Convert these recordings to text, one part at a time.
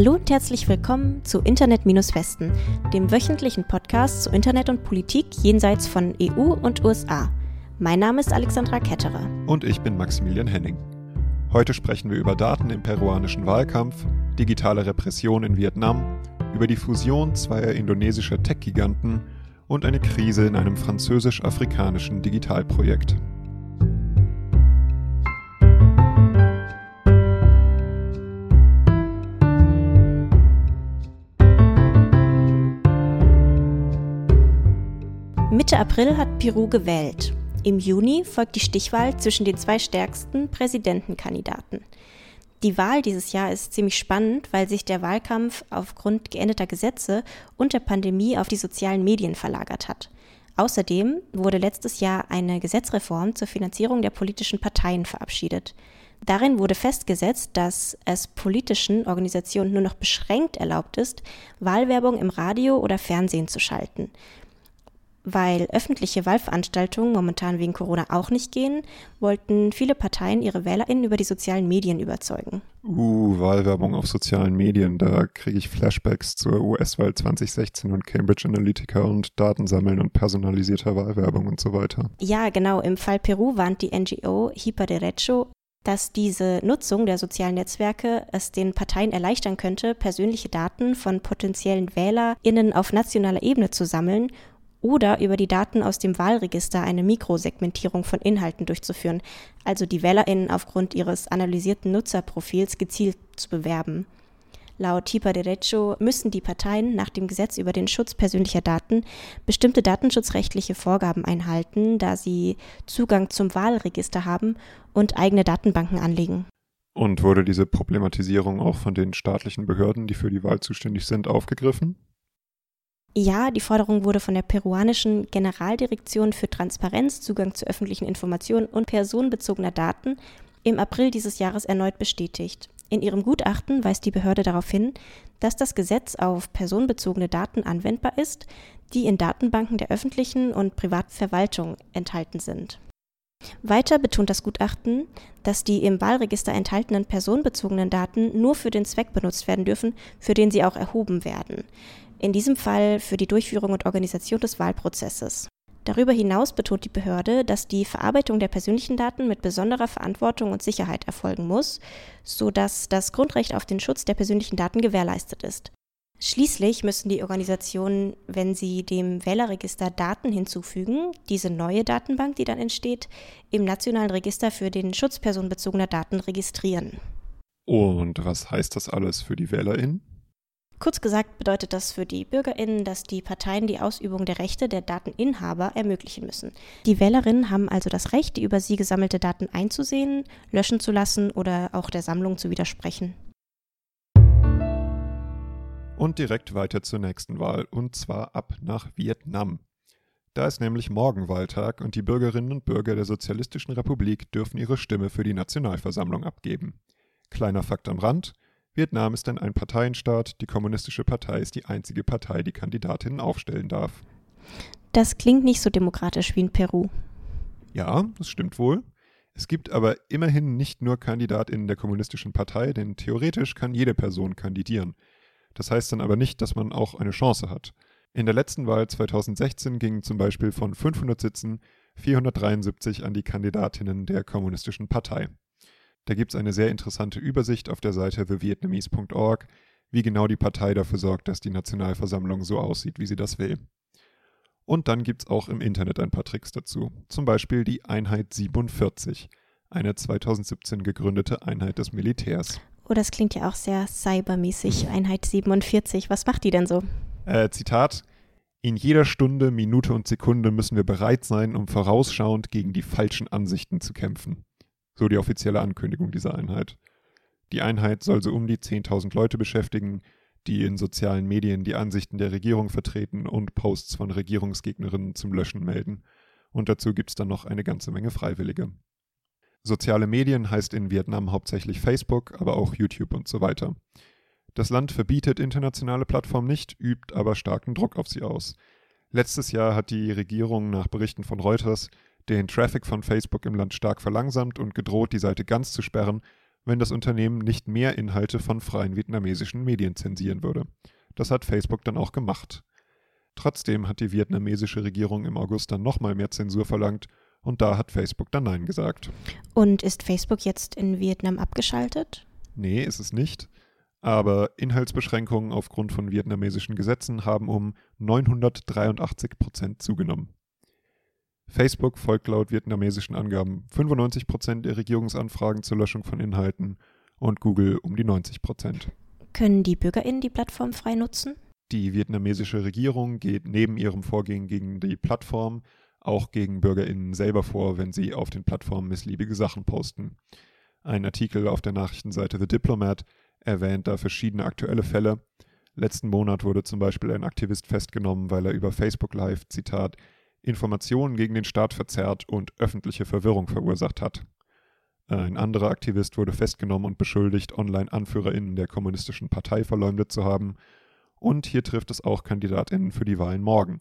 Hallo und herzlich willkommen zu Internet Westen, dem wöchentlichen Podcast zu Internet und Politik jenseits von EU und USA. Mein Name ist Alexandra Ketterer. Und ich bin Maximilian Henning. Heute sprechen wir über Daten im peruanischen Wahlkampf, digitale Repression in Vietnam, über die Fusion zweier indonesischer Tech-Giganten und eine Krise in einem französisch-afrikanischen Digitalprojekt. Mitte April hat Peru gewählt. Im Juni folgt die Stichwahl zwischen den zwei stärksten Präsidentenkandidaten. Die Wahl dieses Jahr ist ziemlich spannend, weil sich der Wahlkampf aufgrund geänderter Gesetze und der Pandemie auf die sozialen Medien verlagert hat. Außerdem wurde letztes Jahr eine Gesetzreform zur Finanzierung der politischen Parteien verabschiedet. Darin wurde festgesetzt, dass es politischen Organisationen nur noch beschränkt erlaubt ist, Wahlwerbung im Radio oder Fernsehen zu schalten. Weil öffentliche Wahlveranstaltungen momentan wegen Corona auch nicht gehen, wollten viele Parteien ihre WählerInnen über die sozialen Medien überzeugen. Uh, Wahlwerbung auf sozialen Medien, da kriege ich Flashbacks zur US-Wahl 2016 und Cambridge Analytica und Datensammeln und personalisierter Wahlwerbung und so weiter. Ja, genau. Im Fall Peru warnt die NGO Hipa Derecho, dass diese Nutzung der sozialen Netzwerke es den Parteien erleichtern könnte, persönliche Daten von potenziellen WählerInnen auf nationaler Ebene zu sammeln oder über die Daten aus dem Wahlregister eine Mikrosegmentierung von Inhalten durchzuführen, also die WählerInnen aufgrund ihres analysierten Nutzerprofils gezielt zu bewerben. Laut Tipa Derecho müssen die Parteien nach dem Gesetz über den Schutz persönlicher Daten bestimmte datenschutzrechtliche Vorgaben einhalten, da sie Zugang zum Wahlregister haben und eigene Datenbanken anlegen. Und wurde diese Problematisierung auch von den staatlichen Behörden, die für die Wahl zuständig sind, aufgegriffen? Ja, die Forderung wurde von der peruanischen Generaldirektion für Transparenz, Zugang zu öffentlichen Informationen und personenbezogener Daten im April dieses Jahres erneut bestätigt. In ihrem Gutachten weist die Behörde darauf hin, dass das Gesetz auf personenbezogene Daten anwendbar ist, die in Datenbanken der öffentlichen und privaten Verwaltung enthalten sind. Weiter betont das Gutachten, dass die im Wahlregister enthaltenen personenbezogenen Daten nur für den Zweck benutzt werden dürfen, für den sie auch erhoben werden in diesem Fall für die Durchführung und Organisation des Wahlprozesses. Darüber hinaus betont die Behörde, dass die Verarbeitung der persönlichen Daten mit besonderer Verantwortung und Sicherheit erfolgen muss, sodass das Grundrecht auf den Schutz der persönlichen Daten gewährleistet ist. Schließlich müssen die Organisationen, wenn sie dem Wählerregister Daten hinzufügen, diese neue Datenbank, die dann entsteht, im Nationalen Register für den Schutz personenbezogener Daten registrieren. Und was heißt das alles für die WählerInnen? Kurz gesagt bedeutet das für die Bürgerinnen, dass die Parteien die Ausübung der Rechte der Dateninhaber ermöglichen müssen. Die Wählerinnen haben also das Recht, die über sie gesammelte Daten einzusehen, löschen zu lassen oder auch der Sammlung zu widersprechen. Und direkt weiter zur nächsten Wahl, und zwar ab nach Vietnam. Da ist nämlich morgen Wahltag und die Bürgerinnen und Bürger der Sozialistischen Republik dürfen ihre Stimme für die Nationalversammlung abgeben. Kleiner Fakt am Rand, Vietnam ist ein Einparteienstaat. Die Kommunistische Partei ist die einzige Partei, die Kandidatinnen aufstellen darf. Das klingt nicht so demokratisch wie in Peru. Ja, das stimmt wohl. Es gibt aber immerhin nicht nur Kandidatinnen der Kommunistischen Partei, denn theoretisch kann jede Person kandidieren. Das heißt dann aber nicht, dass man auch eine Chance hat. In der letzten Wahl 2016 gingen zum Beispiel von 500 Sitzen 473 an die Kandidatinnen der Kommunistischen Partei. Da gibt es eine sehr interessante Übersicht auf der Seite thevietnamese.org, wie genau die Partei dafür sorgt, dass die Nationalversammlung so aussieht, wie sie das will. Und dann gibt es auch im Internet ein paar Tricks dazu. Zum Beispiel die Einheit 47, eine 2017 gegründete Einheit des Militärs. Oh, das klingt ja auch sehr cybermäßig. Einheit 47. Was macht die denn so? Äh, Zitat. In jeder Stunde, Minute und Sekunde müssen wir bereit sein, um vorausschauend gegen die falschen Ansichten zu kämpfen. So die offizielle Ankündigung dieser Einheit. Die Einheit soll so um die 10.000 Leute beschäftigen, die in sozialen Medien die Ansichten der Regierung vertreten und Posts von Regierungsgegnerinnen zum Löschen melden. Und dazu gibt es dann noch eine ganze Menge Freiwillige. Soziale Medien heißt in Vietnam hauptsächlich Facebook, aber auch YouTube und so weiter. Das Land verbietet internationale Plattformen nicht, übt aber starken Druck auf sie aus. Letztes Jahr hat die Regierung nach Berichten von Reuters den Traffic von Facebook im Land stark verlangsamt und gedroht, die Seite ganz zu sperren, wenn das Unternehmen nicht mehr Inhalte von freien vietnamesischen Medien zensieren würde. Das hat Facebook dann auch gemacht. Trotzdem hat die vietnamesische Regierung im August dann nochmal mehr Zensur verlangt und da hat Facebook dann Nein gesagt. Und ist Facebook jetzt in Vietnam abgeschaltet? Nee, ist es nicht. Aber Inhaltsbeschränkungen aufgrund von vietnamesischen Gesetzen haben um 983 Prozent zugenommen. Facebook folgt laut vietnamesischen Angaben 95 Prozent der Regierungsanfragen zur Löschung von Inhalten und Google um die 90 Prozent. Können die BürgerInnen die Plattform frei nutzen? Die vietnamesische Regierung geht neben ihrem Vorgehen gegen die Plattform auch gegen BürgerInnen selber vor, wenn sie auf den Plattformen missliebige Sachen posten. Ein Artikel auf der Nachrichtenseite The Diplomat erwähnt da verschiedene aktuelle Fälle. Letzten Monat wurde zum Beispiel ein Aktivist festgenommen, weil er über Facebook Live, Zitat, Informationen gegen den Staat verzerrt und öffentliche Verwirrung verursacht hat. Ein anderer Aktivist wurde festgenommen und beschuldigt, Online-AnführerInnen der Kommunistischen Partei verleumdet zu haben. Und hier trifft es auch KandidatInnen für die Wahlen morgen.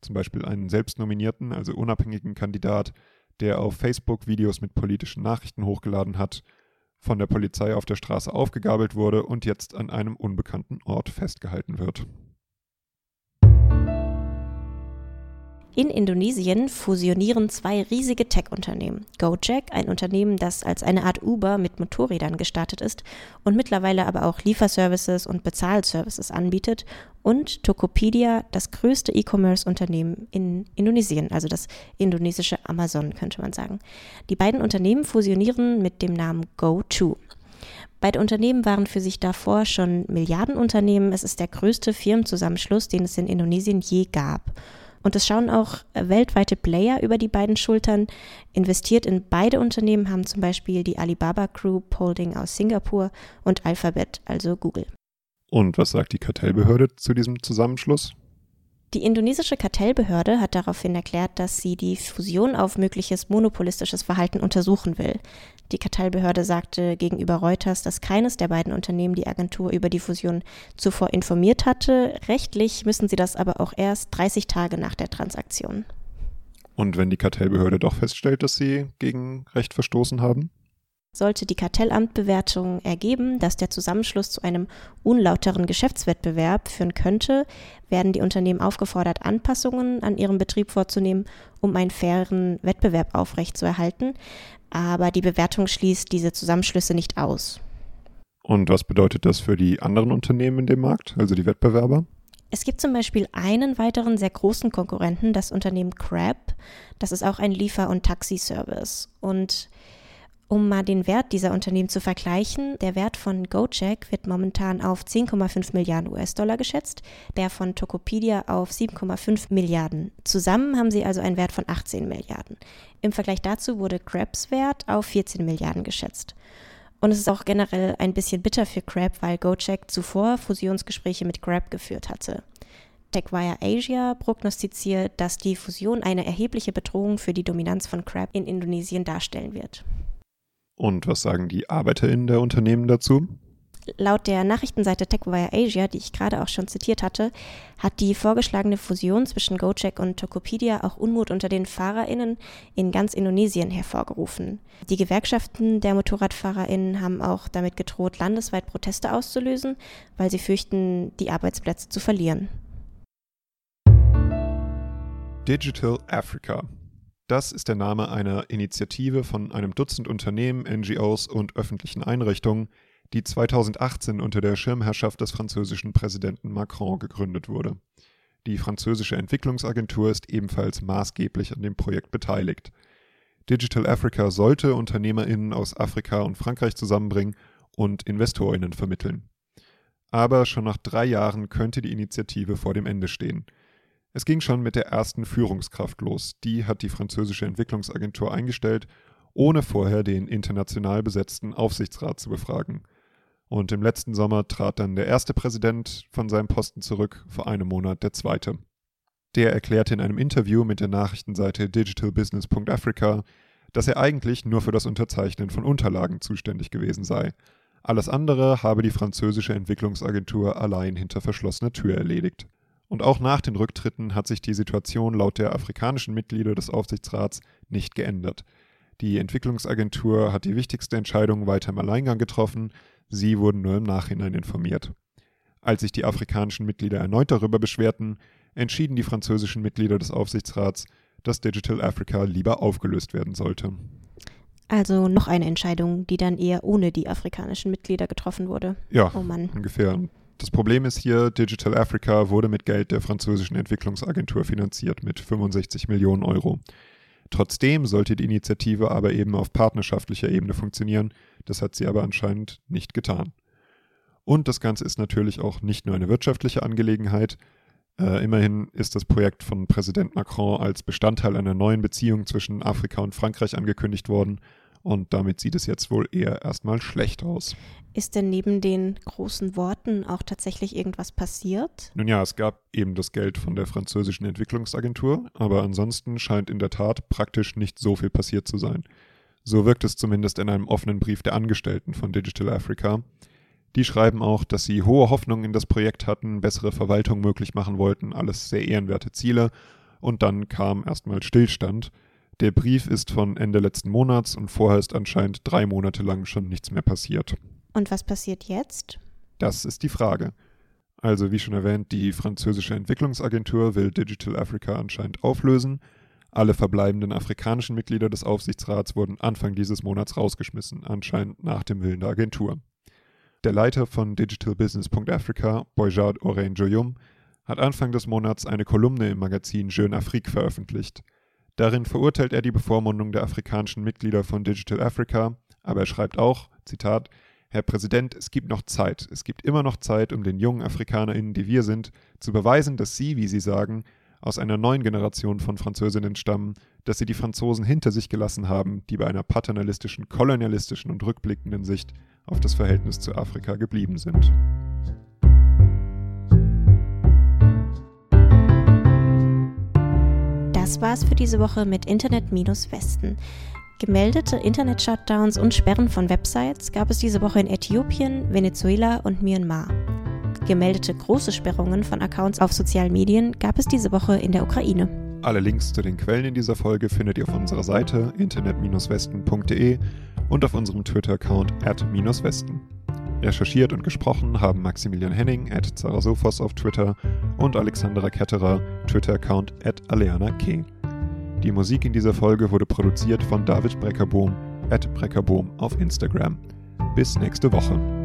Zum Beispiel einen selbstnominierten, also unabhängigen Kandidat, der auf Facebook Videos mit politischen Nachrichten hochgeladen hat, von der Polizei auf der Straße aufgegabelt wurde und jetzt an einem unbekannten Ort festgehalten wird. In Indonesien fusionieren zwei riesige Tech-Unternehmen. Gojek, ein Unternehmen, das als eine Art Uber mit Motorrädern gestartet ist und mittlerweile aber auch Lieferservices und Bezahlservices anbietet, und Tokopedia, das größte E-Commerce-Unternehmen in Indonesien, also das indonesische Amazon, könnte man sagen. Die beiden Unternehmen fusionieren mit dem Namen GoTo. Beide Unternehmen waren für sich davor schon Milliardenunternehmen. Es ist der größte Firmenzusammenschluss, den es in Indonesien je gab. Und es schauen auch äh, weltweite Player über die beiden Schultern. Investiert in beide Unternehmen haben zum Beispiel die Alibaba Group Holding aus Singapur und Alphabet, also Google. Und was sagt die Kartellbehörde zu diesem Zusammenschluss? Die indonesische Kartellbehörde hat daraufhin erklärt, dass sie die Fusion auf mögliches monopolistisches Verhalten untersuchen will. Die Kartellbehörde sagte gegenüber Reuters, dass keines der beiden Unternehmen die Agentur über die Fusion zuvor informiert hatte. Rechtlich müssen sie das aber auch erst 30 Tage nach der Transaktion. Und wenn die Kartellbehörde doch feststellt, dass sie gegen Recht verstoßen haben? Sollte die Kartellamtbewertung ergeben, dass der Zusammenschluss zu einem unlauteren Geschäftswettbewerb führen könnte, werden die Unternehmen aufgefordert, Anpassungen an ihrem Betrieb vorzunehmen, um einen fairen Wettbewerb aufrechtzuerhalten. Aber die Bewertung schließt diese Zusammenschlüsse nicht aus. Und was bedeutet das für die anderen Unternehmen in dem Markt, also die Wettbewerber? Es gibt zum Beispiel einen weiteren sehr großen Konkurrenten, das Unternehmen Crab. Das ist auch ein Liefer- und Taxiservice. Und um mal den Wert dieser Unternehmen zu vergleichen, der Wert von Gojek wird momentan auf 10,5 Milliarden US-Dollar geschätzt, der von Tokopedia auf 7,5 Milliarden. Zusammen haben sie also einen Wert von 18 Milliarden. Im Vergleich dazu wurde Grabs Wert auf 14 Milliarden geschätzt. Und es ist auch generell ein bisschen bitter für Grab, weil Gojek zuvor Fusionsgespräche mit Grab geführt hatte. TechWire Asia prognostiziert, dass die Fusion eine erhebliche Bedrohung für die Dominanz von Grab in Indonesien darstellen wird. Und was sagen die ArbeiterInnen der Unternehmen dazu? Laut der Nachrichtenseite TechWire Asia, die ich gerade auch schon zitiert hatte, hat die vorgeschlagene Fusion zwischen Gojek und Tokopedia auch Unmut unter den FahrerInnen in ganz Indonesien hervorgerufen. Die Gewerkschaften der MotorradfahrerInnen haben auch damit gedroht, landesweit Proteste auszulösen, weil sie fürchten, die Arbeitsplätze zu verlieren. Digital Africa das ist der Name einer Initiative von einem Dutzend Unternehmen, NGOs und öffentlichen Einrichtungen, die 2018 unter der Schirmherrschaft des französischen Präsidenten Macron gegründet wurde. Die französische Entwicklungsagentur ist ebenfalls maßgeblich an dem Projekt beteiligt. Digital Africa sollte Unternehmerinnen aus Afrika und Frankreich zusammenbringen und Investorinnen vermitteln. Aber schon nach drei Jahren könnte die Initiative vor dem Ende stehen – es ging schon mit der ersten Führungskraft los. Die hat die französische Entwicklungsagentur eingestellt, ohne vorher den international besetzten Aufsichtsrat zu befragen. Und im letzten Sommer trat dann der erste Präsident von seinem Posten zurück, vor einem Monat der zweite. Der erklärte in einem Interview mit der Nachrichtenseite digitalbusiness.africa, dass er eigentlich nur für das Unterzeichnen von Unterlagen zuständig gewesen sei. Alles andere habe die französische Entwicklungsagentur allein hinter verschlossener Tür erledigt. Und auch nach den Rücktritten hat sich die Situation laut der afrikanischen Mitglieder des Aufsichtsrats nicht geändert. Die Entwicklungsagentur hat die wichtigste Entscheidung weiter im Alleingang getroffen, sie wurden nur im Nachhinein informiert. Als sich die afrikanischen Mitglieder erneut darüber beschwerten, entschieden die französischen Mitglieder des Aufsichtsrats, dass Digital Africa lieber aufgelöst werden sollte. Also noch eine Entscheidung, die dann eher ohne die afrikanischen Mitglieder getroffen wurde. Ja, Oh Mann. ungefähr. Das Problem ist hier, Digital Africa wurde mit Geld der französischen Entwicklungsagentur finanziert mit 65 Millionen Euro. Trotzdem sollte die Initiative aber eben auf partnerschaftlicher Ebene funktionieren, das hat sie aber anscheinend nicht getan. Und das Ganze ist natürlich auch nicht nur eine wirtschaftliche Angelegenheit. Äh, immerhin ist das Projekt von Präsident Macron als Bestandteil einer neuen Beziehung zwischen Afrika und Frankreich angekündigt worden und damit sieht es jetzt wohl eher erstmal schlecht aus. Ist denn neben den großen Worten auch tatsächlich irgendwas passiert? Nun ja, es gab eben das Geld von der französischen Entwicklungsagentur, aber ansonsten scheint in der Tat praktisch nicht so viel passiert zu sein. So wirkt es zumindest in einem offenen Brief der Angestellten von Digital Africa. Die schreiben auch, dass sie hohe Hoffnungen in das Projekt hatten, bessere Verwaltung möglich machen wollten, alles sehr ehrenwerte Ziele. Und dann kam erstmal Stillstand. Der Brief ist von Ende letzten Monats und vorher ist anscheinend drei Monate lang schon nichts mehr passiert. Und was passiert jetzt? Das ist die Frage. Also wie schon erwähnt, die französische Entwicklungsagentur will Digital Africa anscheinend auflösen. Alle verbleibenden afrikanischen Mitglieder des Aufsichtsrats wurden Anfang dieses Monats rausgeschmissen, anscheinend nach dem Willen der Agentur. Der Leiter von digitalbusiness.africa, Boyjard Orange-Joyum, hat Anfang des Monats eine Kolumne im Magazin Jeune Afrique veröffentlicht. Darin verurteilt er die Bevormundung der afrikanischen Mitglieder von Digital Africa, aber er schreibt auch, Zitat, Herr Präsident, es gibt noch Zeit. Es gibt immer noch Zeit, um den jungen AfrikanerInnen, die wir sind, zu beweisen, dass sie, wie sie sagen, aus einer neuen Generation von Französinnen stammen, dass sie die Franzosen hinter sich gelassen haben, die bei einer paternalistischen, kolonialistischen und rückblickenden Sicht auf das Verhältnis zu Afrika geblieben sind. Das war's für diese Woche mit Internet-Westen. Gemeldete Internet-Shutdowns und Sperren von Websites gab es diese Woche in Äthiopien, Venezuela und Myanmar. Gemeldete große Sperrungen von Accounts auf sozialen Medien gab es diese Woche in der Ukraine. Alle Links zu den Quellen in dieser Folge findet ihr auf unserer Seite internet-westen.de und auf unserem Twitter-Account at-westen. Recherchiert und gesprochen haben Maximilian Henning at Zarasophos auf Twitter und Alexandra Ketterer, Twitter-Account at Aleana K. Die Musik in dieser Folge wurde produziert von David Breckerbohm at Breckerbohm auf Instagram. Bis nächste Woche.